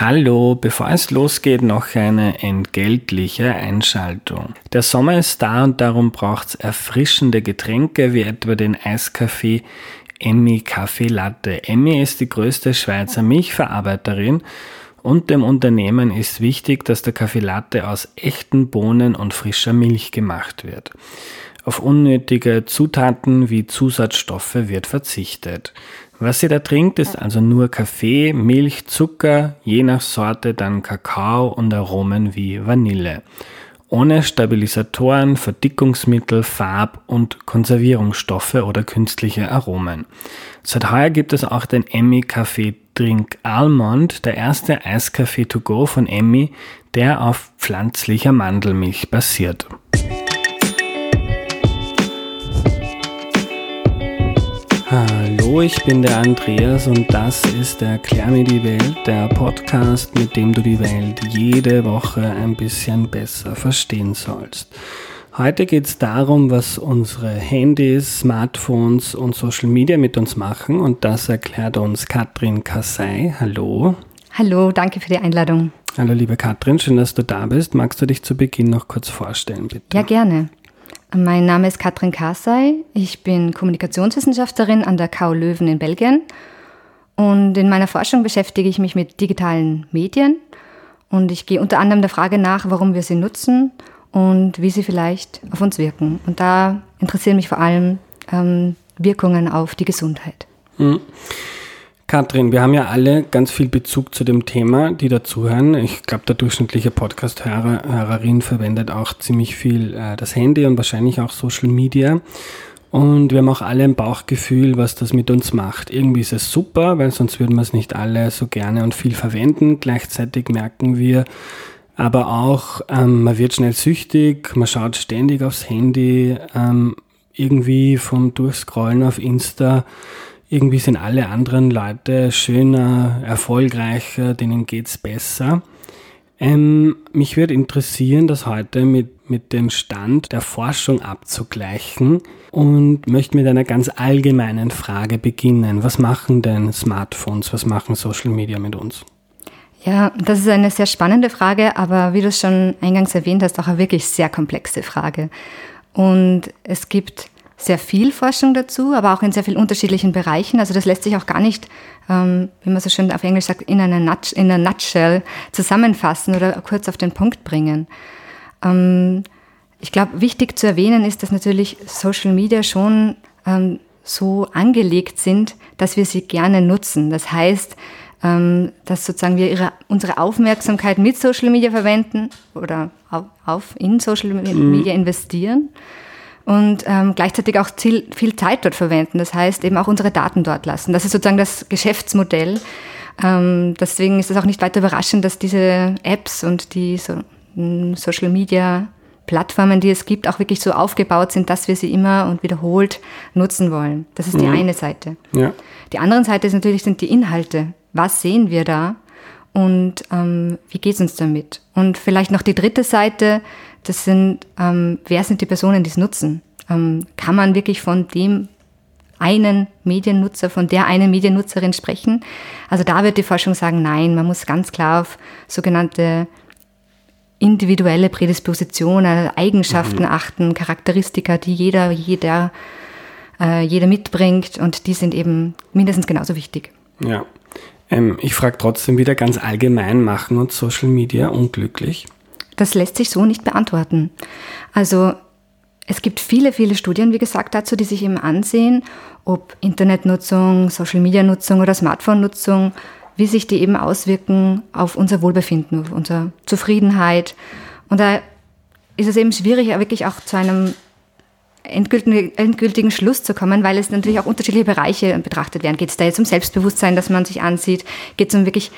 Hallo, bevor es losgeht, noch eine entgeltliche Einschaltung. Der Sommer ist da und darum braucht's erfrischende Getränke wie etwa den Eiskaffee Emmy Kaffee Latte. Emmy ist die größte Schweizer Milchverarbeiterin und dem Unternehmen ist wichtig, dass der Kaffee Latte aus echten Bohnen und frischer Milch gemacht wird. Auf unnötige Zutaten wie Zusatzstoffe wird verzichtet. Was ihr da trinkt, ist also nur Kaffee, Milch, Zucker, je nach Sorte dann Kakao und Aromen wie Vanille. Ohne Stabilisatoren, Verdickungsmittel, Farb- und Konservierungsstoffe oder künstliche Aromen. Seit heuer gibt es auch den Emmy Kaffee Drink Almond, der erste Eiskaffee to go von Emmy, der auf pflanzlicher Mandelmilch basiert. Hallo, ich bin der Andreas und das ist der Erklär mir die Welt, der Podcast, mit dem du die Welt jede Woche ein bisschen besser verstehen sollst. Heute geht es darum, was unsere Handys, Smartphones und Social Media mit uns machen und das erklärt uns Katrin Kassai. Hallo. Hallo, danke für die Einladung. Hallo liebe Katrin, schön, dass du da bist. Magst du dich zu Beginn noch kurz vorstellen, bitte? Ja, gerne. Mein Name ist Katrin Kassai. Ich bin Kommunikationswissenschaftlerin an der KU Löwen in Belgien. Und in meiner Forschung beschäftige ich mich mit digitalen Medien. Und ich gehe unter anderem der Frage nach, warum wir sie nutzen und wie sie vielleicht auf uns wirken. Und da interessieren mich vor allem ähm, Wirkungen auf die Gesundheit. Mhm. Katrin, wir haben ja alle ganz viel Bezug zu dem Thema, die dazuhören. Ich glaube, der durchschnittliche Podcast-Hörer, Hörerin verwendet auch ziemlich viel äh, das Handy und wahrscheinlich auch Social Media. Und wir haben auch alle ein Bauchgefühl, was das mit uns macht. Irgendwie ist es super, weil sonst würden wir es nicht alle so gerne und viel verwenden. Gleichzeitig merken wir aber auch, ähm, man wird schnell süchtig, man schaut ständig aufs Handy, ähm, irgendwie vom Durchscrollen auf Insta irgendwie sind alle anderen Leute schöner, erfolgreicher, denen geht's besser. Ähm, mich würde interessieren, das heute mit, mit dem Stand der Forschung abzugleichen und möchte mit einer ganz allgemeinen Frage beginnen. Was machen denn Smartphones, was machen Social Media mit uns? Ja, das ist eine sehr spannende Frage, aber wie du es schon eingangs erwähnt hast, auch eine wirklich sehr komplexe Frage. Und es gibt sehr viel Forschung dazu, aber auch in sehr vielen unterschiedlichen Bereichen. Also das lässt sich auch gar nicht, ähm, wie man so schön auf Englisch sagt, in einer, Nut in einer Nutshell zusammenfassen oder kurz auf den Punkt bringen. Ähm, ich glaube, wichtig zu erwähnen ist, dass natürlich Social Media schon ähm, so angelegt sind, dass wir sie gerne nutzen. Das heißt, dass sozusagen wir ihre, unsere Aufmerksamkeit mit Social Media verwenden oder auf, in Social Media mhm. Und ähm, gleichzeitig auch viel, viel Zeit dort verwenden. Das heißt, eben auch unsere Daten dort lassen. Das ist sozusagen das Geschäftsmodell. Ähm, deswegen ist es auch nicht weiter überraschend, dass diese Apps und die so, hm, Social Media Plattformen, die es gibt, auch wirklich so aufgebaut sind, dass wir sie immer und wiederholt nutzen wollen. Das ist die mhm. eine Seite. Ja. Die andere Seite ist natürlich sind die Inhalte. Was sehen wir da und ähm, wie geht es uns damit? Und vielleicht noch die dritte Seite, das sind, ähm, wer sind die Personen, die es nutzen? Ähm, kann man wirklich von dem einen Mediennutzer, von der einen Mediennutzerin sprechen? Also da wird die Forschung sagen, nein, man muss ganz klar auf sogenannte individuelle Prädispositionen, Eigenschaften mhm. achten, Charakteristika, die jeder, jeder, äh, jeder mitbringt und die sind eben mindestens genauso wichtig. Ja. Ähm, ich frage trotzdem wieder ganz allgemein, machen uns Social Media unglücklich? Das lässt sich so nicht beantworten. Also es gibt viele, viele Studien, wie gesagt, dazu, die sich eben ansehen, ob Internetnutzung, Social-Media-Nutzung oder Smartphone-Nutzung, wie sich die eben auswirken auf unser Wohlbefinden, auf unsere Zufriedenheit. Und da ist es eben schwierig, wirklich auch zu einem endgültigen, endgültigen Schluss zu kommen, weil es natürlich auch unterschiedliche Bereiche betrachtet werden. Geht es da jetzt um Selbstbewusstsein, das man sich ansieht? Geht es um wirklich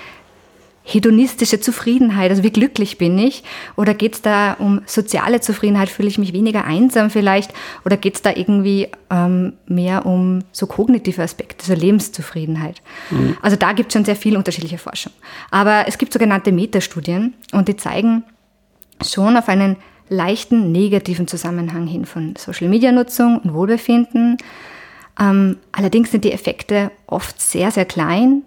hedonistische Zufriedenheit, also wie glücklich bin ich? Oder geht es da um soziale Zufriedenheit, fühle ich mich weniger einsam vielleicht? Oder geht es da irgendwie ähm, mehr um so kognitive Aspekte, so Lebenszufriedenheit? Mhm. Also da gibt es schon sehr viel unterschiedliche Forschung. Aber es gibt sogenannte Metastudien und die zeigen schon auf einen leichten negativen Zusammenhang hin von Social-Media-Nutzung und Wohlbefinden. Ähm, allerdings sind die Effekte oft sehr, sehr klein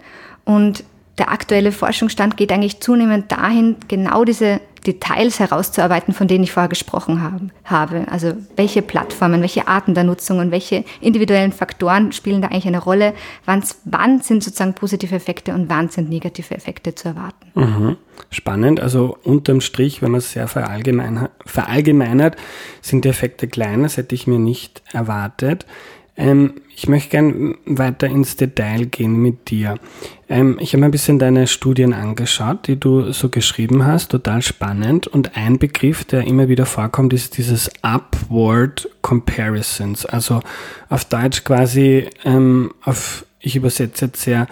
und der aktuelle Forschungsstand geht eigentlich zunehmend dahin, genau diese Details herauszuarbeiten, von denen ich vorher gesprochen habe. Also welche Plattformen, welche Arten der Nutzung und welche individuellen Faktoren spielen da eigentlich eine Rolle? Wann, wann sind sozusagen positive Effekte und wann sind negative Effekte zu erwarten? Mhm. Spannend. Also unterm Strich, wenn man es sehr verallgemeinert, sind die Effekte klein. Das hätte ich mir nicht erwartet. Ähm, ich möchte gern weiter ins Detail gehen mit dir. Ähm, ich habe mir ein bisschen deine Studien angeschaut, die du so geschrieben hast, total spannend. Und ein Begriff, der immer wieder vorkommt, ist dieses Upward Comparisons. Also auf Deutsch quasi, ähm, auf, ich übersetze jetzt sehr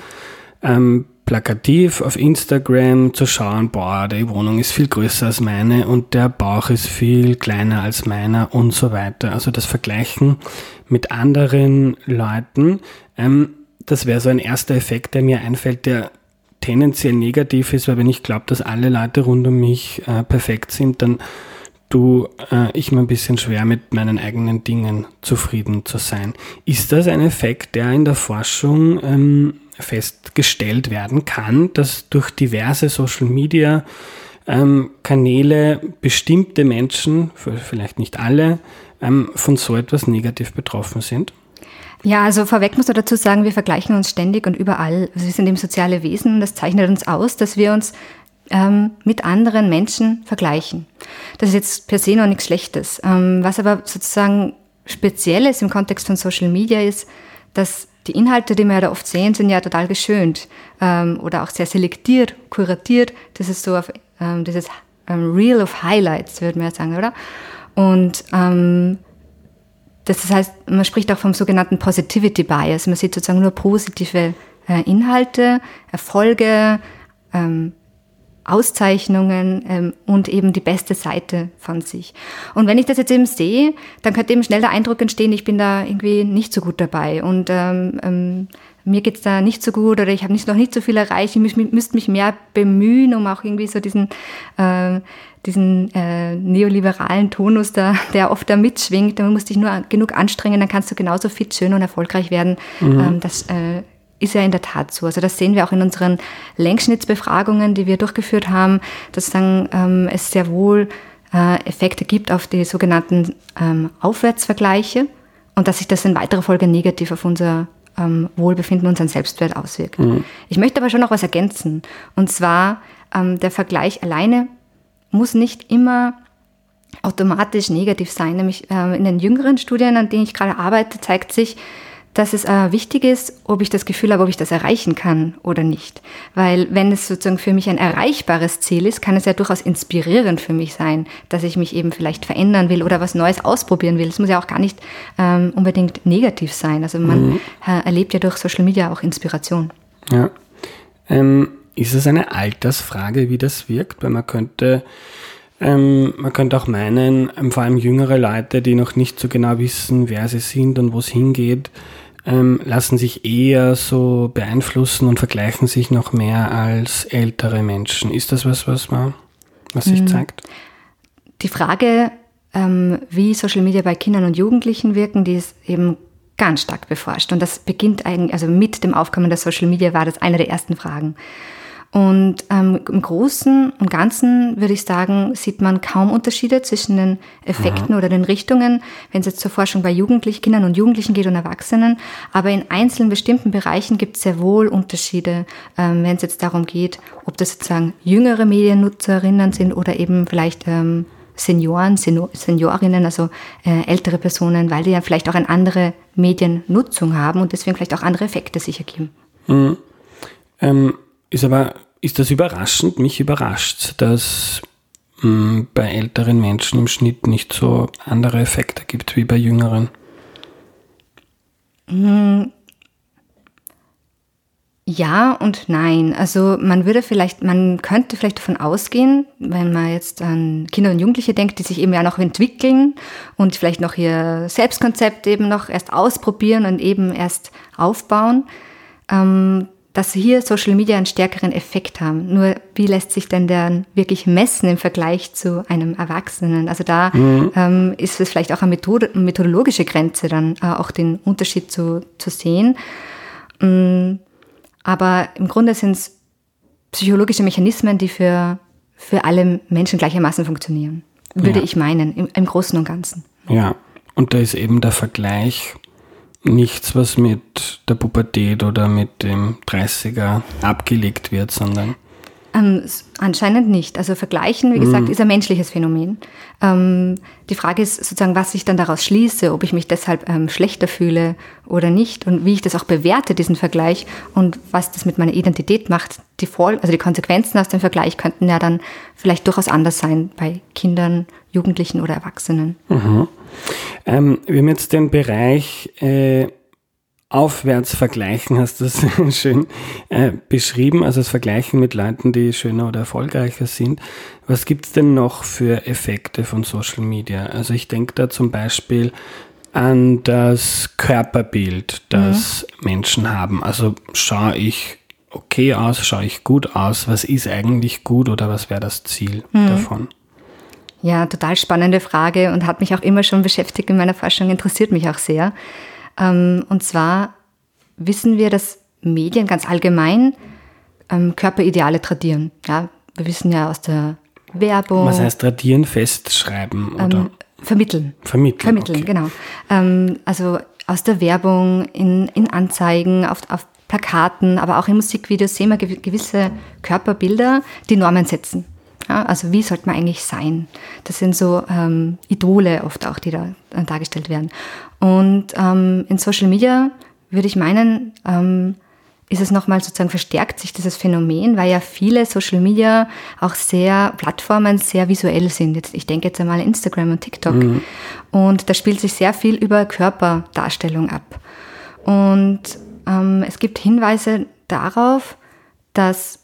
ähm, plakativ auf Instagram zu schauen, boah, die Wohnung ist viel größer als meine und der Bauch ist viel kleiner als meiner und so weiter. Also das Vergleichen mit anderen Leuten, ähm, das wäre so ein erster Effekt, der mir einfällt, der tendenziell negativ ist, weil wenn ich glaube, dass alle Leute rund um mich äh, perfekt sind, dann du äh, ich mir ein bisschen schwer mit meinen eigenen Dingen zufrieden zu sein. Ist das ein Effekt, der in der Forschung ähm, festgestellt werden kann, dass durch diverse Social Media ähm, Kanäle bestimmte Menschen, vielleicht nicht alle, ähm, von so etwas negativ betroffen sind? Ja, also vorweg muss man dazu sagen, wir vergleichen uns ständig und überall. Also wir sind eben soziale Wesen und das zeichnet uns aus, dass wir uns ähm, mit anderen Menschen vergleichen. Das ist jetzt per se noch nichts Schlechtes. Ähm, was aber sozusagen speziell ist im Kontext von Social Media ist, dass die Inhalte, die wir da oft sehen, sind ja total geschönt ähm, oder auch sehr selektiert, kuratiert. Das ist so auf ähm, dieses ähm, Reel of Highlights, würde man ja sagen, oder? Und ähm, das heißt, man spricht auch vom sogenannten Positivity Bias. Man sieht sozusagen nur positive äh, Inhalte, Erfolge, ähm, Auszeichnungen ähm, und eben die beste Seite von sich. Und wenn ich das jetzt eben sehe, dann könnte eben schnell der Eindruck entstehen, ich bin da irgendwie nicht so gut dabei und ähm, ähm, mir geht's da nicht so gut oder ich habe nicht, noch nicht so viel erreicht, ich müsste mich mehr bemühen, um auch irgendwie so diesen, äh, diesen äh, neoliberalen Tonus, da, der oft da mitschwingt. Da musst dich nur genug anstrengen, dann kannst du genauso fit, schön und erfolgreich werden. Mhm. Ähm, das äh, ist ja in der Tat so. Also das sehen wir auch in unseren Längsschnittsbefragungen, die wir durchgeführt haben, dass dann, ähm, es sehr wohl äh, Effekte gibt auf die sogenannten ähm, Aufwärtsvergleiche und dass sich das in weiterer Folge negativ auf unser ähm, Wohlbefinden, unseren Selbstwert auswirkt. Mhm. Ich möchte aber schon noch was ergänzen. Und zwar, ähm, der Vergleich alleine muss nicht immer automatisch negativ sein. Nämlich äh, in den jüngeren Studien, an denen ich gerade arbeite, zeigt sich, dass es äh, wichtig ist, ob ich das Gefühl habe, ob ich das erreichen kann oder nicht. Weil wenn es sozusagen für mich ein erreichbares Ziel ist, kann es ja durchaus inspirierend für mich sein, dass ich mich eben vielleicht verändern will oder was Neues ausprobieren will. Es muss ja auch gar nicht ähm, unbedingt negativ sein. Also man mhm. äh, erlebt ja durch Social Media auch Inspiration. Ja. Ähm, ist es eine Altersfrage, wie das wirkt? Weil man könnte ähm, man könnte auch meinen, ähm, vor allem jüngere Leute, die noch nicht so genau wissen, wer sie sind und wo es hingeht, ähm, lassen sich eher so beeinflussen und vergleichen sich noch mehr als ältere Menschen. Ist das was, was man, was sich mhm. zeigt? Die Frage, ähm, wie Social Media bei Kindern und Jugendlichen wirken, die ist eben ganz stark beforscht. Und das beginnt eigentlich, also mit dem Aufkommen der Social Media war das eine der ersten Fragen. Und ähm, im Großen und Ganzen würde ich sagen, sieht man kaum Unterschiede zwischen den Effekten Aha. oder den Richtungen, wenn es jetzt zur Forschung bei Jugendlichen, Kindern und Jugendlichen geht und Erwachsenen. Aber in einzelnen bestimmten Bereichen gibt es sehr wohl Unterschiede, ähm, wenn es jetzt darum geht, ob das sozusagen jüngere Mediennutzerinnen sind oder eben vielleicht ähm, Senioren, Seniorinnen, also äh, ältere Personen, weil die ja vielleicht auch eine andere Mediennutzung haben und deswegen vielleicht auch andere Effekte sich ergeben. Mhm. Ähm ist aber, ist das überraschend? Mich überrascht, dass mh, hm, bei älteren Menschen im Schnitt nicht so andere Effekte gibt wie bei jüngeren. Hm. Ja und nein. Also man würde vielleicht, man könnte vielleicht davon ausgehen, wenn man jetzt an Kinder und Jugendliche denkt, die sich eben ja noch entwickeln und vielleicht noch ihr Selbstkonzept eben noch erst ausprobieren und eben erst aufbauen, ähm, dass hier Social Media einen stärkeren Effekt haben. Nur wie lässt sich denn der wirklich messen im Vergleich zu einem Erwachsenen? Also da mhm. ähm, ist es vielleicht auch eine, Methode, methodologische Grenze, dann äh, auch den Unterschied zu, zu sehen. Ähm, aber im Grunde sind es psychologische Mechanismen, die für, für alle Menschen gleichermaßen funktionieren, würde ja. ich meinen, im, im Großen und Ganzen. Ja, und da ist eben der Vergleich nichts, was mit der Pubertät oder mit dem 30er abgelegt wird, sondern ähm, anscheinend nicht. Also vergleichen, wie gesagt, mhm. ist ein menschliches Phänomen. Ähm, die Frage ist sozusagen, was ich dann daraus schließe, ob ich mich deshalb ähm, schlechter fühle oder nicht und wie ich das auch bewerte, diesen Vergleich und was das mit meiner Identität macht. Die Voll also die Konsequenzen aus dem Vergleich könnten ja dann vielleicht durchaus anders sein bei Kindern, Jugendlichen oder Erwachsenen. Mhm. Ähm, wir haben jetzt den Bereich äh aufwärts vergleichen, hast du das schön äh, beschrieben, also das Vergleichen mit Leuten, die schöner oder erfolgreicher sind. Was gibt's denn noch für Effekte von Social Media? Also ich denke da zum Beispiel an das Körperbild, das mhm. Menschen haben. Also schaue ich okay aus, schaue ich gut aus, was ist eigentlich gut oder was wäre das Ziel mhm. davon? Ja, total spannende Frage und hat mich auch immer schon beschäftigt in meiner Forschung, interessiert mich auch sehr. Ähm, und zwar wissen wir, dass Medien ganz allgemein ähm, Körperideale tradieren. Ja, wir wissen ja aus der Werbung. Was heißt tradieren, festschreiben oder? Ähm, vermitteln. Vermitteln. Vermitteln, okay. genau. Ähm, also aus der Werbung, in, in Anzeigen, auf, auf Plakaten, aber auch in Musikvideos sehen wir gewisse Körperbilder, die Normen setzen. Ja, also wie sollte man eigentlich sein? Das sind so ähm, Idole oft auch, die da äh, dargestellt werden. Und ähm, in Social Media würde ich meinen, ähm, ist es nochmal sozusagen verstärkt sich dieses Phänomen, weil ja viele Social Media auch sehr Plattformen sehr visuell sind. Jetzt, ich denke jetzt einmal Instagram und TikTok. Mhm. Und da spielt sich sehr viel über Körperdarstellung ab. Und ähm, es gibt Hinweise darauf, dass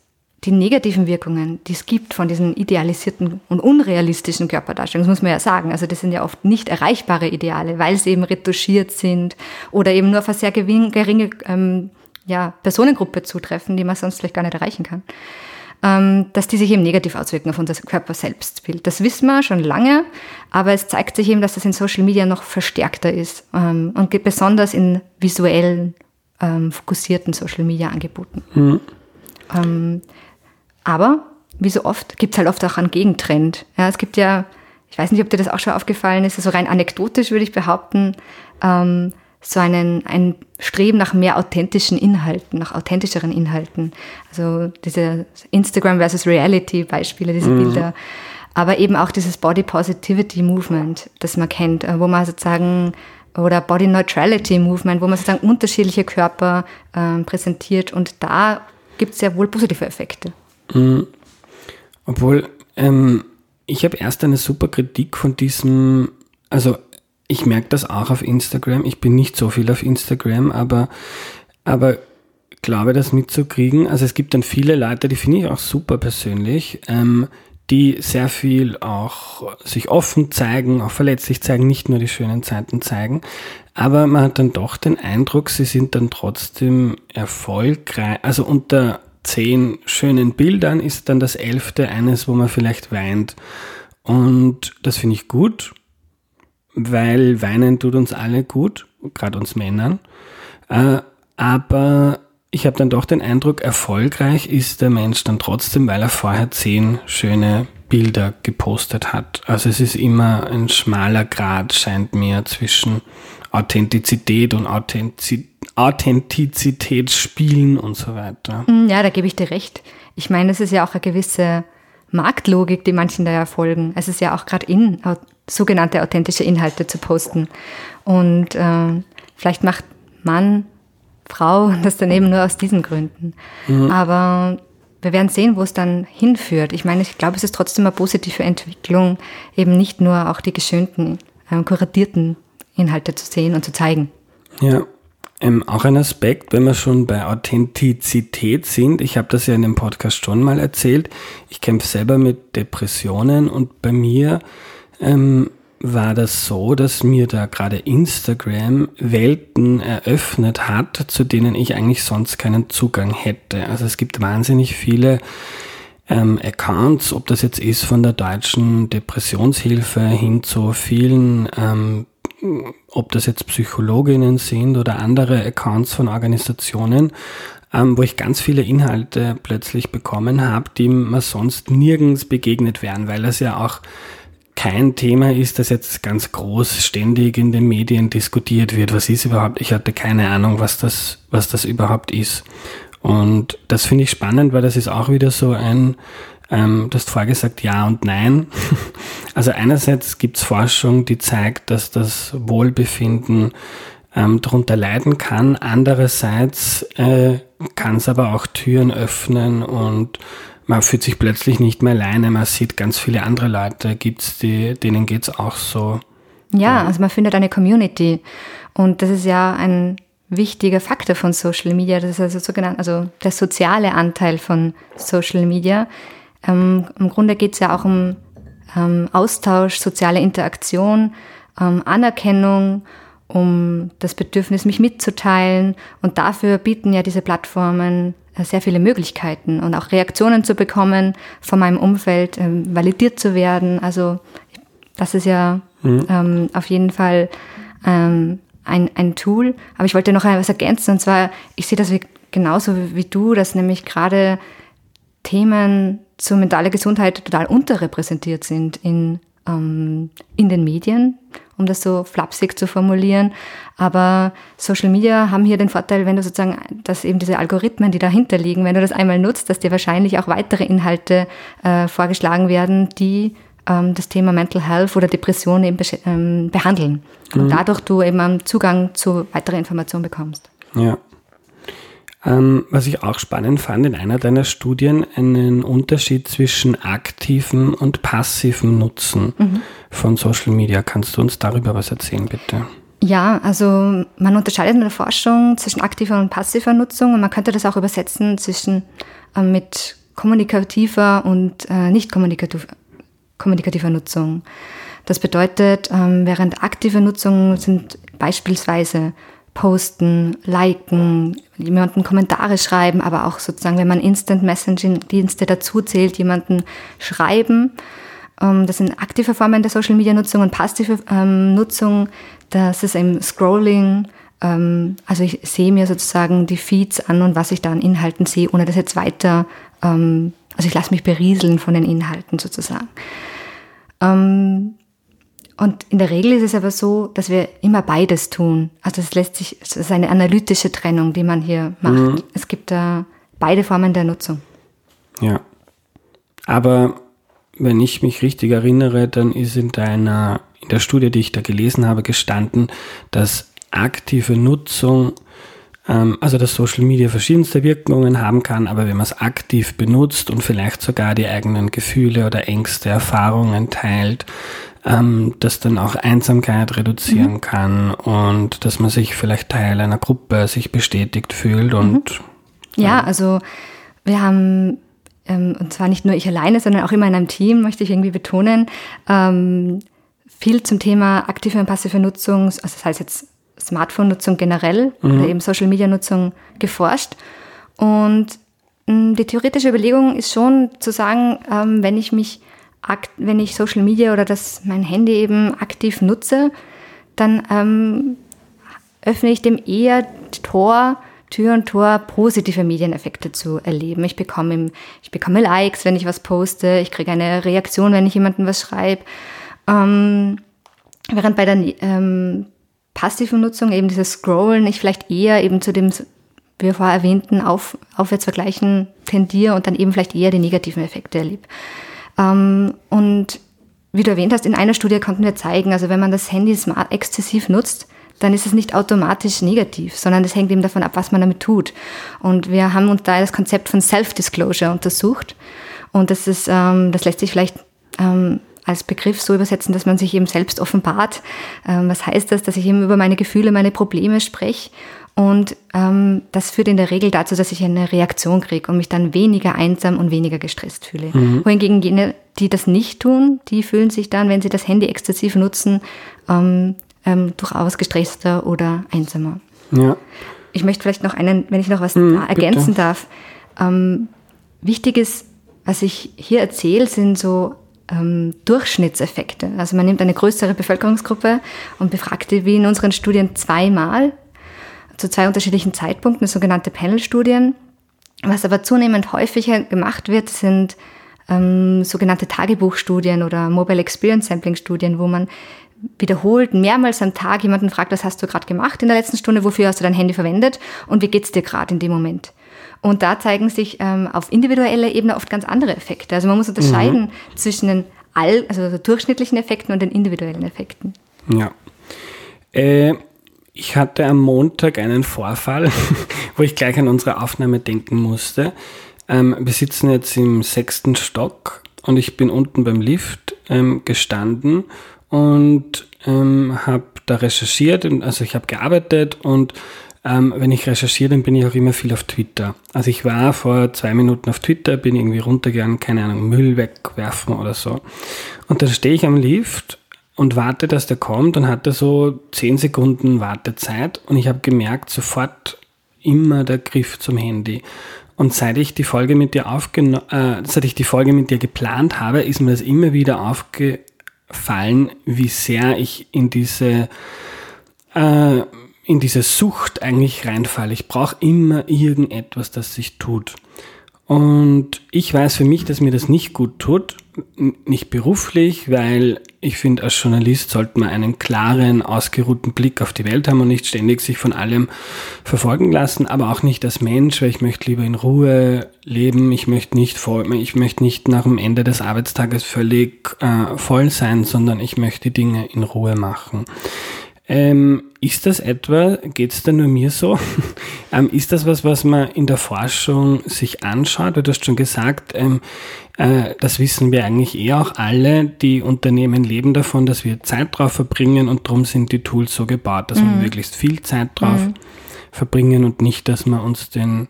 die negativen Wirkungen, die es gibt von diesen idealisierten und unrealistischen Körperdarstellungen, das muss man ja sagen. Also das sind ja oft nicht erreichbare Ideale, weil sie eben retuschiert sind oder eben nur auf eine sehr geringe ähm, ja, Personengruppe zutreffen, die man sonst vielleicht gar nicht erreichen kann. Ähm, dass die sich eben negativ auswirken auf unser Körperselbstbild. Das wissen wir schon lange, aber es zeigt sich eben, dass das in Social Media noch verstärkter ist ähm, und besonders in visuellen, ähm, fokussierten Social Media Angeboten. Mhm. Aber wie so oft gibt es halt oft auch einen Gegentrend. Ja, es gibt ja, ich weiß nicht, ob dir das auch schon aufgefallen ist, also rein anekdotisch würde ich behaupten, ähm, so einen, ein Streben nach mehr authentischen Inhalten, nach authentischeren Inhalten. Also diese Instagram versus Reality Beispiele, diese mhm. Bilder. Aber eben auch dieses Body Positivity Movement, das man kennt, äh, wo man sozusagen oder Body Neutrality Movement, wo man sozusagen unterschiedliche Körper äh, präsentiert und da gibt es sehr wohl positive Effekte. Mhm. Obwohl, ähm, ich habe erst eine super Kritik von diesem, also ich merke das auch auf Instagram. Ich bin nicht so viel auf Instagram, aber, aber glaube das mitzukriegen. Also es gibt dann viele Leute, die finde ich auch super persönlich, ähm, die sehr viel auch sich offen zeigen, auch verletzlich zeigen, nicht nur die schönen Zeiten zeigen. Aber man hat dann doch den Eindruck, sie sind dann trotzdem erfolgreich. Also unter zehn schönen Bildern ist dann das elfte eines, wo man vielleicht weint. Und das finde ich gut, weil weinen tut uns alle gut, gerade uns Männern. Äh, aber ich habe dann doch den Eindruck, erfolgreich ist der Mensch dann trotzdem, weil er vorher zehn schöne Bilder gepostet hat. Also es ist immer ein schmaler Grad, scheint mir, zwischen Authentizität und Authentizität Authentizität spielen und so weiter. Mm, ja, da gebe ich dir recht. Ich meine, es ist ja auch eine gewisse Marktlogik, die manchen da ja folgen. Es ist ja auch gerade in, sogenannte authentische Inhalte zu posten. Und äh, vielleicht macht Mann, Frau das dann eben nur aus diesen Gründen. Mhm. Aber wir werden sehen, wo es dann hinführt. Ich meine, ich glaube, es ist trotzdem eine positive Entwicklung, eben nicht nur auch die geschönten, äh, kuratierten Inhalte zu sehen und zu zeigen. Ja, ähm, auch ein Aspekt, wenn wir schon bei Authentizität sind. Ich habe das ja in dem Podcast schon mal erzählt. Ich kämpfe selber mit Depressionen und bei mir ähm, war das so, dass mir da gerade Instagram Welten eröffnet hat, zu denen ich eigentlich sonst keinen Zugang hätte. Also es gibt wahnsinnig viele ähm, Accounts, ob das jetzt ist von der deutschen Depressionshilfe hin zu vielen ähm, ob das jetzt Psychologinnen sind oder andere Accounts von Organisationen, ähm, wo ich ganz viele Inhalte plötzlich bekommen habe, die mir sonst nirgends begegnet wären, weil das ja auch kein Thema ist, das jetzt ganz groß ständig in den Medien diskutiert wird. Was ist überhaupt? Ich hatte keine Ahnung, was das, was das überhaupt ist. Und das finde ich spannend, weil das ist auch wieder so ein, ähm, du hast vorher gesagt, ja und nein. Also einerseits gibt es Forschung, die zeigt, dass das Wohlbefinden ähm, darunter leiden kann. Andererseits äh, kann es aber auch Türen öffnen und man fühlt sich plötzlich nicht mehr alleine. Man sieht ganz viele andere Leute, gibt's die, denen geht's auch so. Ja, also man findet eine Community. Und das ist ja ein wichtiger Faktor von Social Media. Das ist also sogenannt, also der soziale Anteil von Social Media. Ähm, Im Grunde geht es ja auch um ähm, Austausch, soziale Interaktion, ähm, Anerkennung, um das Bedürfnis, mich mitzuteilen. Und dafür bieten ja diese Plattformen äh, sehr viele Möglichkeiten und auch Reaktionen zu bekommen von meinem Umfeld, ähm, validiert zu werden. Also das ist ja mhm. ähm, auf jeden Fall ähm, ein, ein Tool. Aber ich wollte noch etwas ergänzen und zwar, ich sehe das wie, genauso wie du, dass nämlich gerade Themen zur mentalen Gesundheit total unterrepräsentiert sind in, ähm, in den Medien, um das so flapsig zu formulieren. Aber Social Media haben hier den Vorteil, wenn du sozusagen, dass eben diese Algorithmen, die dahinter liegen, wenn du das einmal nutzt, dass dir wahrscheinlich auch weitere Inhalte äh, vorgeschlagen werden, die ähm, das Thema Mental Health oder Depression eben ähm, behandeln. Mhm. Und dadurch du eben Zugang zu weiteren Informationen bekommst. Ja. Ähm, was ich auch spannend fand, in einer deiner Studien einen Unterschied zwischen aktivem und passivem Nutzen mhm. von Social Media. Kannst du uns darüber was erzählen, bitte? Ja, also man unterscheidet in der Forschung zwischen aktiver und passiver Nutzung und man könnte das auch übersetzen zwischen äh, mit kommunikativer und äh, nicht kommunikativ, kommunikativer Nutzung. Das bedeutet, ähm, während aktive Nutzung sind beispielsweise posten, liken, jemanden Kommentare schreiben, aber auch sozusagen, wenn man Instant Messaging-Dienste dazu zählt, jemanden schreiben. Ähm, das sind aktive Formen der Social Media Nutzung und passive ähm, Nutzung, das ist eben Scrolling. Ähm, also ich sehe mir sozusagen die Feeds an und was ich da an Inhalten sehe, ohne das jetzt weiter, also ich lasse mich berieseln von den Inhalten sozusagen. Und in der Regel ist es aber so, dass wir immer beides tun. Also es lässt sich, es ist eine analytische Trennung, die man hier macht. Mhm. Es gibt da beide Formen der Nutzung. Ja. Aber wenn ich mich richtig erinnere, dann ist in deiner, in der Studie, die ich da gelesen habe, gestanden, dass aktive Nutzung, ähm, also dass Social Media verschiedenste Wirkungen haben kann, aber wenn man es aktiv benutzt und vielleicht sogar die eigenen Gefühle oder Ängste, Erfahrungen teilt, ähm, das dann auch Einsamkeit reduzieren mhm. kann und dass man sich vielleicht Teil einer Gruppe sich bestätigt fühlt und mhm. ja, also wir haben ähm, und zwar nicht nur ich alleine, sondern auch immer in einem Team, möchte ich irgendwie betonen, ähm, viel zum Thema aktive und passive Nutzung, also das heißt jetzt Smartphone-Nutzung generell mhm. oder eben Social-Media-Nutzung geforscht. Und mh, die theoretische Überlegung ist schon zu sagen, ähm, wenn ich mich wenn ich Social Media oder das mein Handy eben aktiv nutze, dann ähm, öffne ich dem eher Tor, Tür und Tor positive Medieneffekte zu erleben. Ich bekomme, ich bekomme Likes, wenn ich was poste, ich kriege eine Reaktion, wenn ich jemandem was schreibe. Ähm, während bei der ähm, passiven Nutzung eben dieses Scrollen ich vielleicht eher eben zu dem, wie vorher erwähnten, Auf, Aufwärtsvergleichen tendiere und dann eben vielleicht eher die negativen Effekte erlebe. Ähm, und wie du erwähnt hast, in einer Studie konnten wir zeigen, also wenn man das Handy smart exzessiv nutzt, dann ist es nicht automatisch negativ, sondern es hängt eben davon ab, was man damit tut. Und wir haben uns da das Konzept von Self-Disclosure untersucht. Und das ist, ähm, das lässt sich vielleicht ähm, als Begriff so übersetzen, dass man sich eben selbst offenbart. Ähm, was heißt das? Dass ich eben über meine Gefühle, meine Probleme spreche und ähm, das führt in der Regel dazu, dass ich eine Reaktion kriege und mich dann weniger einsam und weniger gestresst fühle. Mhm. Wohingegen jene, die das nicht tun, die fühlen sich dann, wenn sie das Handy exzessiv nutzen, ähm, ähm, durchaus gestresster oder einsamer. Ja. Ich möchte vielleicht noch einen, wenn ich noch was mhm, ergänzen bitte. darf. Ähm, wichtig ist, was ich hier erzähle, sind so ähm, Durchschnittseffekte. Also man nimmt eine größere Bevölkerungsgruppe und befragt die wie in unseren Studien zweimal zu zwei unterschiedlichen Zeitpunkten, sogenannte Panel-Studien. Was aber zunehmend häufiger gemacht wird, sind ähm, sogenannte Tagebuchstudien oder Mobile Experience Sampling Studien, wo man wiederholt mehrmals am Tag jemanden fragt, was hast du gerade gemacht in der letzten Stunde, wofür hast du dein Handy verwendet und wie geht's dir gerade in dem Moment. Und da zeigen sich ähm, auf individueller Ebene oft ganz andere Effekte. Also man muss unterscheiden mhm. zwischen den all, also durchschnittlichen Effekten und den individuellen Effekten. Ja. Äh, ich hatte am Montag einen Vorfall, wo ich gleich an unsere Aufnahme denken musste. Ähm, wir sitzen jetzt im sechsten Stock und ich bin unten beim Lift ähm, gestanden und ähm, habe da recherchiert, also ich habe gearbeitet und ähm, wenn ich recherchiere, dann bin ich auch immer viel auf Twitter. Also ich war vor zwei Minuten auf Twitter, bin irgendwie runtergegangen, keine Ahnung, Müll wegwerfen oder so. Und dann stehe ich am Lift und warte, dass der kommt und hatte so zehn Sekunden Wartezeit und ich habe gemerkt, sofort immer der Griff zum Handy. Und seit ich die Folge mit dir aufgenommen, äh, seit ich die Folge mit dir geplant habe, ist mir das immer wieder aufgefallen, wie sehr ich in diese äh, in diese Sucht eigentlich reinfalle. Ich brauche immer irgendetwas, das sich tut. Und ich weiß für mich, dass mir das nicht gut tut, nicht beruflich, weil ich finde, als Journalist sollte man einen klaren, ausgeruhten Blick auf die Welt haben und nicht ständig sich von allem verfolgen lassen, aber auch nicht als Mensch, weil ich möchte lieber in Ruhe leben, ich möchte nicht, voll, ich möchte nicht nach dem Ende des Arbeitstages völlig äh, voll sein, sondern ich möchte die Dinge in Ruhe machen. Ähm, ist das etwa, geht es denn nur mir so, ähm, ist das was, was man in der Forschung sich anschaut? Du hast schon gesagt, ähm, äh, das wissen wir eigentlich eh auch alle, die Unternehmen leben davon, dass wir Zeit drauf verbringen und darum sind die Tools so gebaut, dass mhm. wir möglichst viel Zeit drauf mhm. verbringen und nicht, dass wir uns den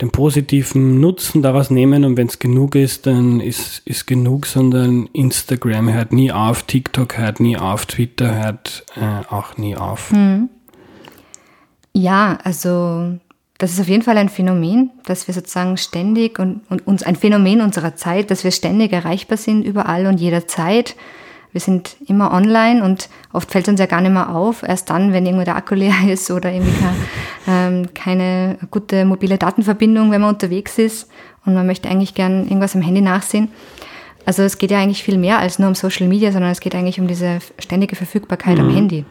den positiven Nutzen daraus nehmen und wenn es genug ist, dann ist, ist genug, sondern Instagram hört nie auf, TikTok hört nie auf, Twitter hört äh, auch nie auf. Hm. Ja, also das ist auf jeden Fall ein Phänomen, dass wir sozusagen ständig und, und uns ein Phänomen unserer Zeit, dass wir ständig erreichbar sind, überall und jederzeit wir sind immer online und oft fällt es uns ja gar nicht mehr auf, erst dann, wenn irgendwo der Akku leer ist oder irgendwie keine, ähm, keine gute mobile Datenverbindung, wenn man unterwegs ist und man möchte eigentlich gern irgendwas am Handy nachsehen. Also es geht ja eigentlich viel mehr als nur um Social Media, sondern es geht eigentlich um diese ständige Verfügbarkeit mhm. am Handy.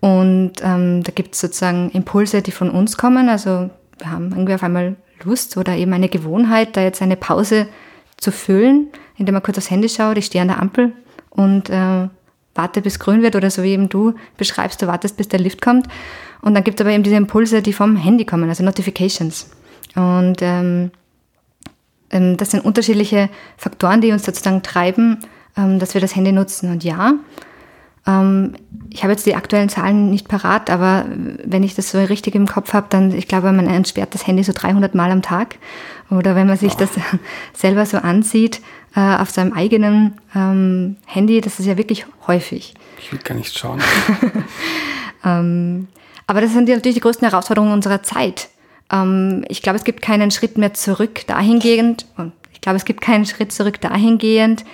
Und ähm, da gibt es sozusagen Impulse, die von uns kommen. Also wir haben irgendwie auf einmal Lust oder eben eine Gewohnheit, da jetzt eine Pause zu füllen, indem man kurz aufs Handy schaut. Ich stehe an der Ampel, und äh, warte bis grün wird oder so wie eben du beschreibst, du wartest bis der Lift kommt. Und dann gibt es aber eben diese Impulse, die vom Handy kommen, also Notifications. Und ähm, ähm, das sind unterschiedliche Faktoren, die uns sozusagen treiben, ähm, dass wir das Handy nutzen. Und ja, ähm, ich habe jetzt die aktuellen Zahlen nicht parat, aber wenn ich das so richtig im Kopf habe, dann, ich glaube, man entsperrt das Handy so 300 Mal am Tag. Oder wenn man sich das selber so ansieht, äh, auf seinem eigenen ähm, Handy, das ist ja wirklich häufig. Ich will gar nicht schauen. ähm, aber das sind natürlich die größten Herausforderungen unserer Zeit. Ähm, ich glaube, es gibt keinen Schritt mehr zurück dahingehend, ich glaube, es gibt keinen Schritt zurück dahingehend,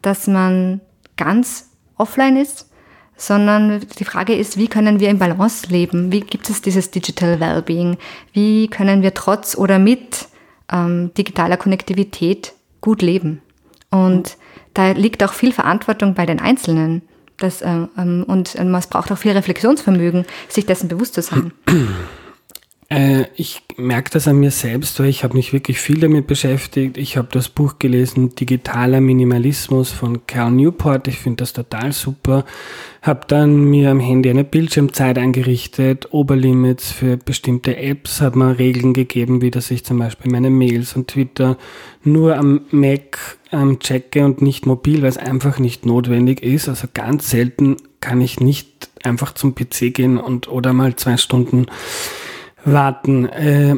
dass man ganz offline ist, sondern die Frage ist, wie können wir im Balance leben? Wie gibt es dieses Digital Wellbeing? Wie können wir trotz oder mit ähm, digitaler Konnektivität gut leben? Und da liegt auch viel Verantwortung bei den Einzelnen. Das, ähm, ähm und man braucht auch viel Reflexionsvermögen, sich dessen bewusst zu sein. Äh, ich merke das an mir selbst, weil ich habe mich wirklich viel damit beschäftigt. Ich habe das Buch gelesen, Digitaler Minimalismus von Cal Newport. Ich finde das total super. Habe dann mir am Handy eine Bildschirmzeit eingerichtet, Oberlimits für bestimmte Apps, habe mir Regeln gegeben, wie dass ich zum Beispiel meine Mails und Twitter nur am Mac ähm, checke und nicht mobil, weil es einfach nicht notwendig ist. Also ganz selten kann ich nicht einfach zum PC gehen und oder mal zwei Stunden warten. Äh,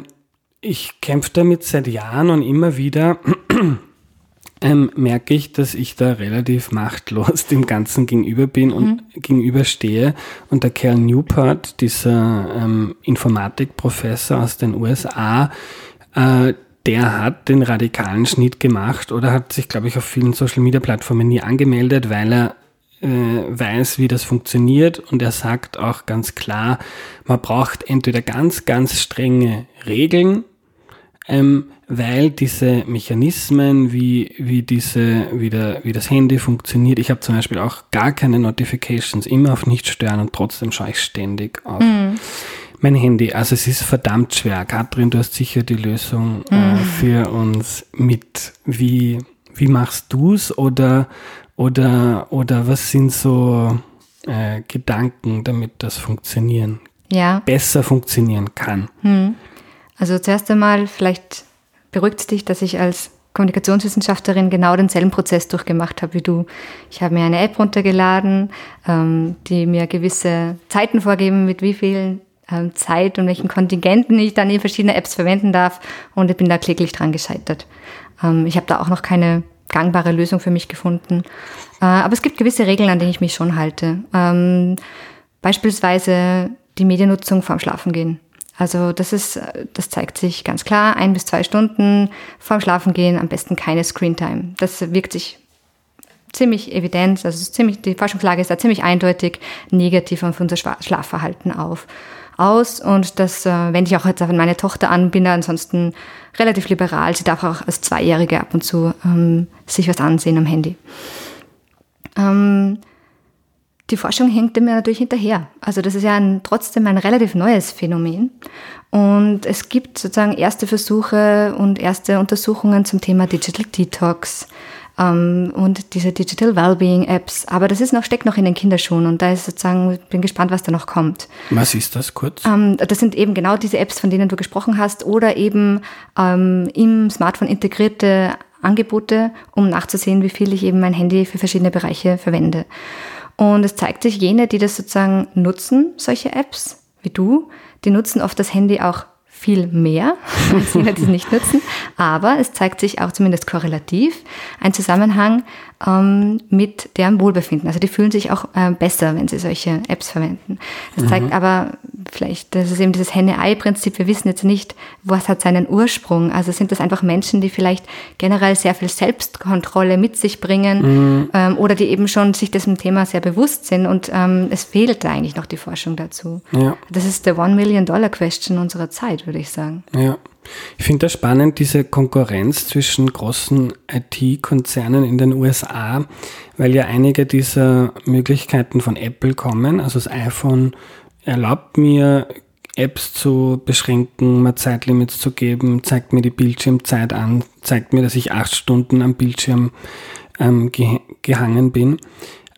ich kämpfe damit seit Jahren und immer wieder ähm, merke ich, dass ich da relativ machtlos dem Ganzen gegenüber bin und mhm. gegenüberstehe. Und der Kerl Newport, dieser ähm, Informatikprofessor aus den USA, äh, der hat den radikalen Schnitt gemacht oder hat sich, glaube ich, auf vielen Social-Media-Plattformen nie angemeldet, weil er weiß, wie das funktioniert und er sagt auch ganz klar, man braucht entweder ganz, ganz strenge Regeln, ähm, weil diese Mechanismen, wie, wie, diese, wie, der, wie das Handy funktioniert, ich habe zum Beispiel auch gar keine Notifications, immer auf nicht stören und trotzdem schaue ich ständig auf. Mhm. Mein Handy, also es ist verdammt schwer. Katrin, du hast sicher die Lösung äh, mhm. äh, für uns mit. Wie, wie machst du es oder, oder, oder was sind so äh, Gedanken, damit das funktionieren ja. besser funktionieren kann? Mhm. Also zuerst einmal, vielleicht beruhigt es dich, dass ich als Kommunikationswissenschaftlerin genau denselben Prozess durchgemacht habe wie du. Ich habe mir eine App runtergeladen, ähm, die mir gewisse Zeiten vorgeben, mit wie viel ähm, Zeit und welchen Kontingenten ich dann in verschiedene Apps verwenden darf und ich bin da kläglich dran gescheitert. Ähm, ich habe da auch noch keine gangbare Lösung für mich gefunden. Äh, aber es gibt gewisse Regeln, an denen ich mich schon halte. Ähm, beispielsweise die Mediennutzung vorm Schlafengehen. Also das ist, das zeigt sich ganz klar, ein bis zwei Stunden vorm Schlafengehen, am besten keine Screentime. Das wirkt sich ziemlich evident, also ziemlich, die Forschungslage ist da ziemlich eindeutig negativ auf unser Schlafverhalten auf aus und das äh, wende ich auch jetzt auf meine Tochter an, bin da ansonsten relativ liberal. Sie darf auch als Zweijährige ab und zu ähm, sich was ansehen am Handy. Ähm, die Forschung hängt dem natürlich hinterher. Also das ist ja ein, trotzdem ein relativ neues Phänomen. Und es gibt sozusagen erste Versuche und erste Untersuchungen zum Thema Digital Detox ähm, und diese Digital Wellbeing Apps. Aber das ist noch, steckt noch in den Kinderschuhen und da ist sozusagen, ich bin gespannt, was da noch kommt. Was ist das kurz? Ähm, das sind eben genau diese Apps, von denen du gesprochen hast oder eben ähm, im Smartphone integrierte Angebote, um nachzusehen, wie viel ich eben mein Handy für verschiedene Bereiche verwende. Und es zeigt sich, jene, die das sozusagen nutzen, solche Apps wie du, die nutzen oft das Handy auch viel mehr als jene, die es nicht nutzen. Aber es zeigt sich auch zumindest korrelativ ein Zusammenhang ähm, mit deren Wohlbefinden. Also die fühlen sich auch äh, besser, wenn sie solche Apps verwenden. Das mhm. zeigt aber vielleicht, das ist eben dieses Henne-Ei-Prinzip. Wir wissen jetzt nicht, was hat seinen Ursprung. Also sind das einfach Menschen, die vielleicht generell sehr viel Selbstkontrolle mit sich bringen mhm. ähm, oder die eben schon sich diesem Thema sehr bewusst sind und ähm, es fehlt da eigentlich noch die Forschung dazu. Ja. Das ist der One-Million-Dollar-Question unserer Zeit, würde ich sagen. Ja. Ich finde das spannend, diese Konkurrenz zwischen großen IT-Konzernen in den USA, weil ja einige dieser Möglichkeiten von Apple kommen. Also das iPhone erlaubt mir, Apps zu beschränken, mir Zeitlimits zu geben, zeigt mir die Bildschirmzeit an, zeigt mir, dass ich acht Stunden am Bildschirm ähm, ge gehangen bin,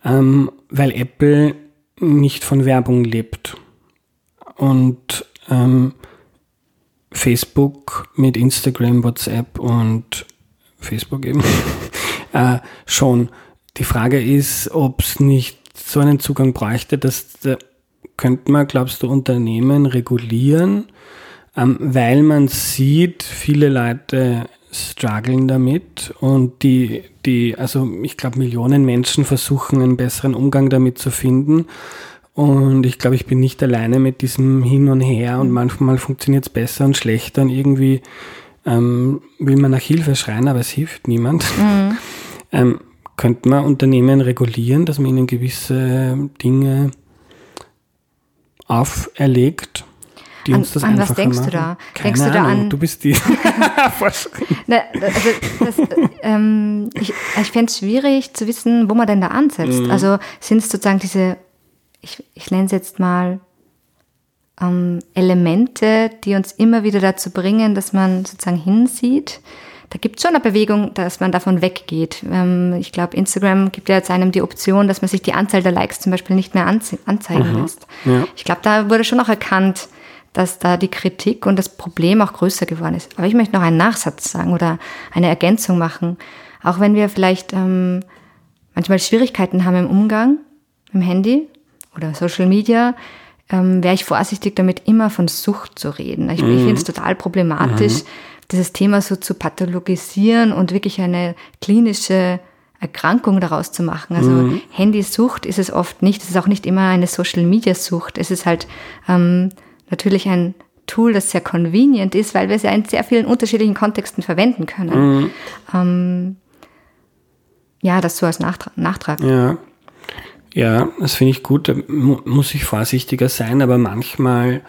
ähm, weil Apple nicht von Werbung lebt. Und ähm, Facebook mit Instagram, WhatsApp und Facebook eben äh, schon. Die Frage ist, ob es nicht so einen Zugang bräuchte, dass da könnte man, glaubst du, Unternehmen regulieren, ähm, weil man sieht, viele Leute strugglen damit und die, die, also ich glaube, Millionen Menschen versuchen einen besseren Umgang damit zu finden und ich glaube, ich bin nicht alleine mit diesem Hin und Her und manchmal funktioniert es besser und schlechter und irgendwie ähm, will man nach Hilfe schreien, aber es hilft niemand. Mhm. ähm, könnte man Unternehmen regulieren, dass man ihnen gewisse Dinge auferlegt? Die an, uns das an was denkst machen? du da? Keine denkst Ahnung, du da an? Du bist die Forscherin. also das, ähm, ich ich fände es schwierig zu wissen, wo man denn da ansetzt. Mhm. Also sind es sozusagen diese ich, ich nenne es jetzt mal ähm, Elemente, die uns immer wieder dazu bringen, dass man sozusagen hinsieht. Da gibt es schon eine Bewegung, dass man davon weggeht. Ähm, ich glaube, Instagram gibt ja jetzt einem die Option, dass man sich die Anzahl der Likes zum Beispiel nicht mehr anzeigen mhm. lässt. Ja. Ich glaube, da wurde schon auch erkannt, dass da die Kritik und das Problem auch größer geworden ist. Aber ich möchte noch einen Nachsatz sagen oder eine Ergänzung machen. Auch wenn wir vielleicht ähm, manchmal Schwierigkeiten haben im Umgang dem Handy, oder Social Media, ähm, wäre ich vorsichtig damit, immer von Sucht zu reden. Ich, mhm. ich finde es total problematisch, mhm. dieses Thema so zu pathologisieren und wirklich eine klinische Erkrankung daraus zu machen. Also mhm. Handysucht ist es oft nicht. Es ist auch nicht immer eine Social-Media-Sucht. Es ist halt ähm, natürlich ein Tool, das sehr convenient ist, weil wir es ja in sehr vielen unterschiedlichen Kontexten verwenden können. Mhm. Ähm, ja, das so als Nachtrag. Nachtrag. Ja. Ja, das finde ich gut. Da muss ich vorsichtiger sein, aber manchmal,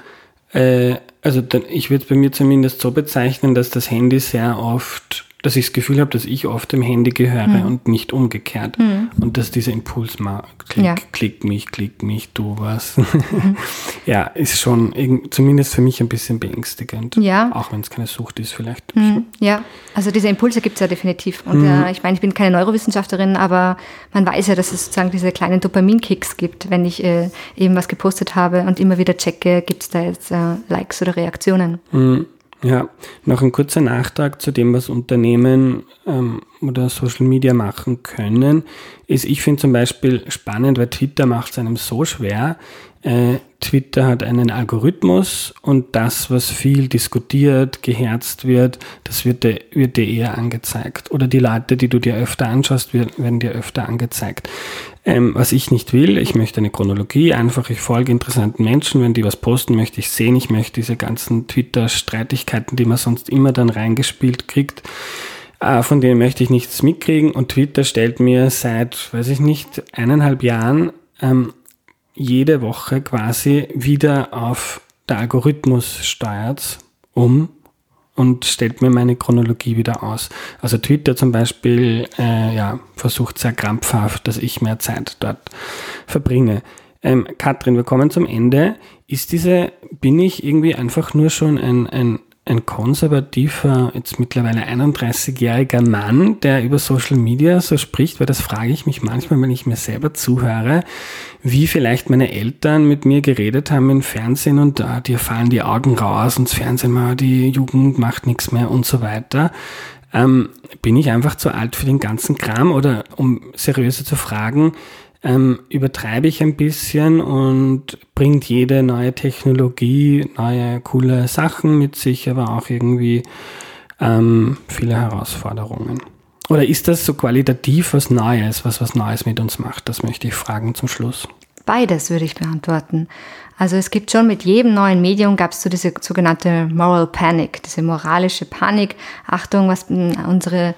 äh, also ich würde es bei mir zumindest so bezeichnen, dass das Handy sehr oft dass ich das Gefühl habe, dass ich oft dem Handy gehöre mhm. und nicht umgekehrt. Mhm. Und dass dieser Impuls mal, klick, ja. klick mich, klick mich, du was. Mhm. ja, ist schon zumindest für mich ein bisschen beängstigend. Ja. Auch wenn es keine Sucht ist vielleicht. Mhm. Ja, also diese Impulse gibt es ja definitiv. Und äh, ich meine, ich bin keine Neurowissenschaftlerin, aber man weiß ja, dass es sozusagen diese kleinen Dopaminkicks gibt, wenn ich äh, eben was gepostet habe und immer wieder checke, gibt es da jetzt äh, Likes oder Reaktionen. Ja, noch ein kurzer Nachtrag zu dem, was Unternehmen ähm, oder Social Media machen können, ist, ich finde zum Beispiel spannend, weil Twitter macht es einem so schwer. Äh, Twitter hat einen Algorithmus und das, was viel diskutiert, geherzt wird, das wird dir, wird dir eher angezeigt. Oder die Leute, die du dir öfter anschaust, werden dir öfter angezeigt. Ähm, was ich nicht will, ich möchte eine Chronologie, einfach ich folge interessanten Menschen, wenn die was posten, möchte ich sehen, ich möchte diese ganzen Twitter-Streitigkeiten, die man sonst immer dann reingespielt kriegt, äh, von denen möchte ich nichts mitkriegen und Twitter stellt mir seit, weiß ich nicht, eineinhalb Jahren ähm, jede Woche quasi wieder auf der Algorithmus steuert um und stellt mir meine Chronologie wieder aus. Also Twitter zum Beispiel äh, ja, versucht sehr krampfhaft, dass ich mehr Zeit dort verbringe. Ähm, Katrin, wir kommen zum Ende. Ist diese, bin ich irgendwie einfach nur schon ein, ein ein konservativer, jetzt mittlerweile 31-jähriger Mann, der über Social Media so spricht, weil das frage ich mich manchmal, wenn ich mir selber zuhöre, wie vielleicht meine Eltern mit mir geredet haben im Fernsehen und ah, dir fallen die Augen raus und das Fernsehen mal, die Jugend macht nichts mehr und so weiter. Ähm, bin ich einfach zu alt für den ganzen Kram oder um seriöser zu fragen, ähm, übertreibe ich ein bisschen und bringt jede neue Technologie neue coole Sachen mit sich, aber auch irgendwie ähm, viele Herausforderungen. Oder ist das so qualitativ was Neues, was was Neues mit uns macht? Das möchte ich fragen zum Schluss. Beides würde ich beantworten. Also es gibt schon mit jedem neuen Medium gab es so diese sogenannte Moral Panic, diese moralische Panik. Achtung, was unsere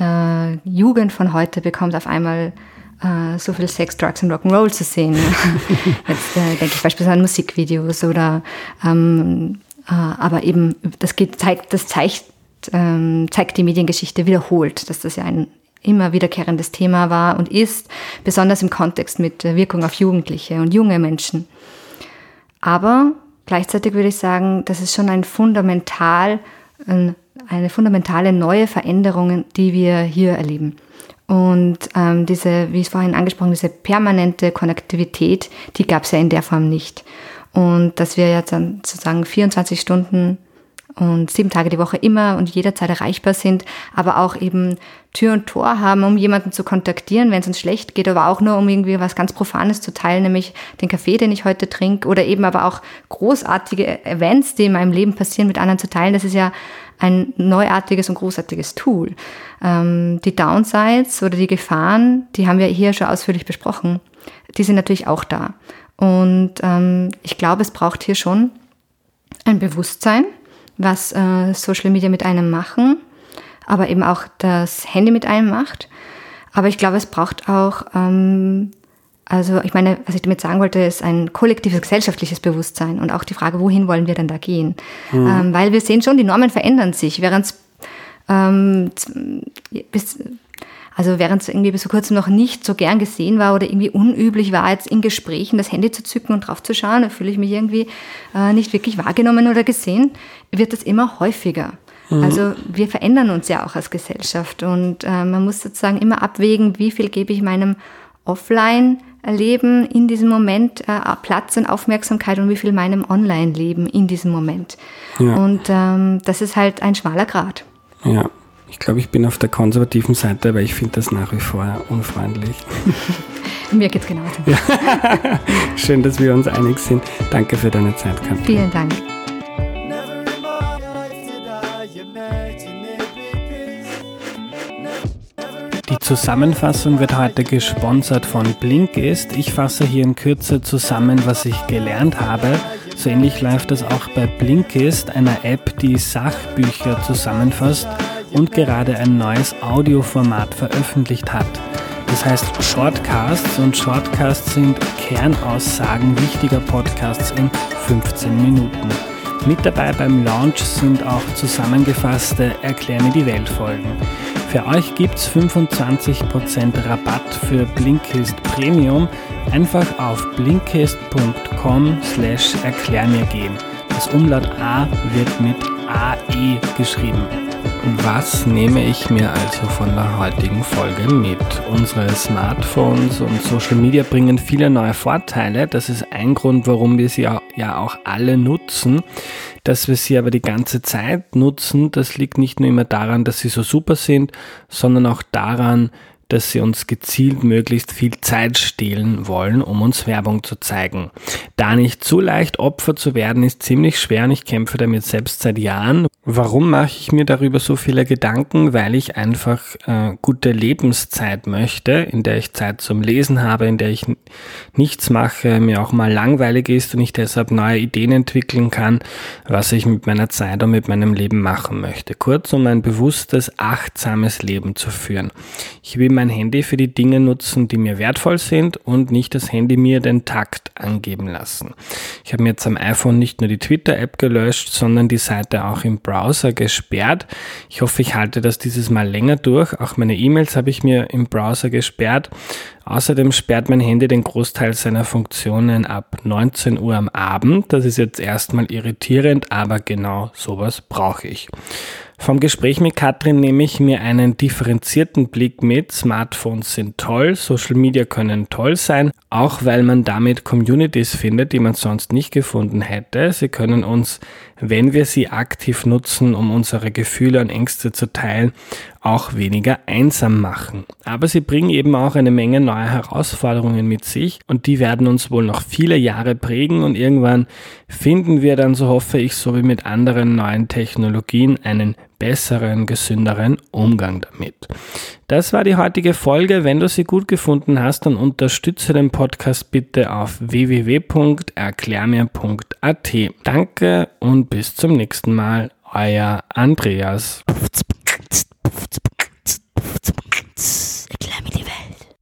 äh, Jugend von heute bekommt auf einmal äh, so viel Sex, Drugs und Rock'n'Roll zu sehen. Jetzt äh, denke ich beispielsweise an Musikvideos oder ähm, äh, aber eben das geht, zeigt, das zeigt, ähm, zeigt die Mediengeschichte wiederholt, dass das ja ein immer wiederkehrendes Thema war und ist, besonders im Kontext mit Wirkung auf Jugendliche und junge Menschen. Aber gleichzeitig würde ich sagen, das ist schon ein fundamental, eine fundamentale neue Veränderung, die wir hier erleben. Und ähm, diese, wie ich es vorhin angesprochen, diese permanente Konnektivität, die gab es ja in der Form nicht. Und dass wir jetzt dann sozusagen 24 Stunden und sieben Tage die Woche immer und jederzeit erreichbar sind, aber auch eben Tür und Tor haben, um jemanden zu kontaktieren, wenn es uns schlecht geht, aber auch nur um irgendwie was ganz Profanes zu teilen, nämlich den Kaffee, den ich heute trinke, oder eben aber auch großartige Events, die in meinem Leben passieren, mit anderen zu teilen. Das ist ja ein neuartiges und großartiges Tool. Ähm, die Downsides oder die Gefahren, die haben wir hier schon ausführlich besprochen. Die sind natürlich auch da. Und ähm, ich glaube, es braucht hier schon ein Bewusstsein, was äh, Social Media mit einem machen, aber eben auch das Handy mit einem macht. Aber ich glaube, es braucht auch ähm, also ich meine, was ich damit sagen wollte, ist ein kollektives gesellschaftliches Bewusstsein und auch die Frage, wohin wollen wir denn da gehen? Mhm. Ähm, weil wir sehen schon, die Normen verändern sich, während es ähm, bis, also während es irgendwie bis vor kurzem noch nicht so gern gesehen war oder irgendwie unüblich war, jetzt in Gesprächen das Handy zu zücken und drauf zu schauen, da fühle ich mich irgendwie äh, nicht wirklich wahrgenommen oder gesehen, wird das immer häufiger. Mhm. Also wir verändern uns ja auch als Gesellschaft und äh, man muss sozusagen immer abwägen, wie viel gebe ich meinem Offline- Leben in diesem Moment äh, Platz und Aufmerksamkeit und wie viel meinem Online-Leben in diesem Moment. Ja. Und ähm, das ist halt ein schmaler Grad. Ja, ich glaube, ich bin auf der konservativen Seite, aber ich finde das nach wie vor unfreundlich. Mir geht's genauso. Ja. Schön, dass wir uns einig sind. Danke für deine Zeit, Katrin. Vielen Dank. Die Zusammenfassung wird heute gesponsert von Blinkist. Ich fasse hier in Kürze zusammen, was ich gelernt habe. So ähnlich läuft das auch bei Blinkist, einer App, die Sachbücher zusammenfasst und gerade ein neues Audioformat veröffentlicht hat. Das heißt Shortcasts und Shortcasts sind Kernaussagen wichtiger Podcasts in 15 Minuten. Mit dabei beim Launch sind auch zusammengefasste Erklär mir die Welt Folgen. Für euch gibt es 25% Rabatt für Blinkist Premium. Einfach auf blinkist.com slash erklär mir gehen. Das Umlaut A wird mit AE geschrieben. Was nehme ich mir also von der heutigen Folge mit? Unsere Smartphones und Social Media bringen viele neue Vorteile. Das ist ein Grund, warum wir sie ja auch alle nutzen. Dass wir sie aber die ganze Zeit nutzen, das liegt nicht nur immer daran, dass sie so super sind, sondern auch daran, dass sie uns gezielt möglichst viel Zeit stehlen wollen, um uns Werbung zu zeigen. Da nicht zu leicht Opfer zu werden, ist ziemlich schwer und ich kämpfe damit selbst seit Jahren. Warum mache ich mir darüber so viele Gedanken? Weil ich einfach äh, gute Lebenszeit möchte, in der ich Zeit zum Lesen habe, in der ich nichts mache, mir auch mal langweilig ist und ich deshalb neue Ideen entwickeln kann, was ich mit meiner Zeit und mit meinem Leben machen möchte. Kurz, um ein bewusstes, achtsames Leben zu führen. Ich will mein Handy für die Dinge nutzen, die mir wertvoll sind und nicht das Handy mir den Takt angeben lassen. Ich habe mir jetzt am iPhone nicht nur die Twitter-App gelöscht, sondern die Seite auch im Browser gesperrt. Ich hoffe, ich halte das dieses Mal länger durch. Auch meine E-Mails habe ich mir im Browser gesperrt. Außerdem sperrt mein Handy den Großteil seiner Funktionen ab 19 Uhr am Abend. Das ist jetzt erstmal irritierend, aber genau sowas brauche ich. Vom Gespräch mit Katrin nehme ich mir einen differenzierten Blick mit. Smartphones sind toll, Social Media können toll sein, auch weil man damit Communities findet, die man sonst nicht gefunden hätte. Sie können uns, wenn wir sie aktiv nutzen, um unsere Gefühle und Ängste zu teilen, auch weniger einsam machen. Aber sie bringen eben auch eine Menge neuer Herausforderungen mit sich und die werden uns wohl noch viele Jahre prägen und irgendwann finden wir dann, so hoffe ich, so wie mit anderen neuen Technologien, einen besseren, gesünderen Umgang damit. Das war die heutige Folge. Wenn du sie gut gefunden hast, dann unterstütze den Podcast bitte auf www.erklärmir.at. Danke und bis zum nächsten Mal. Euer Andreas.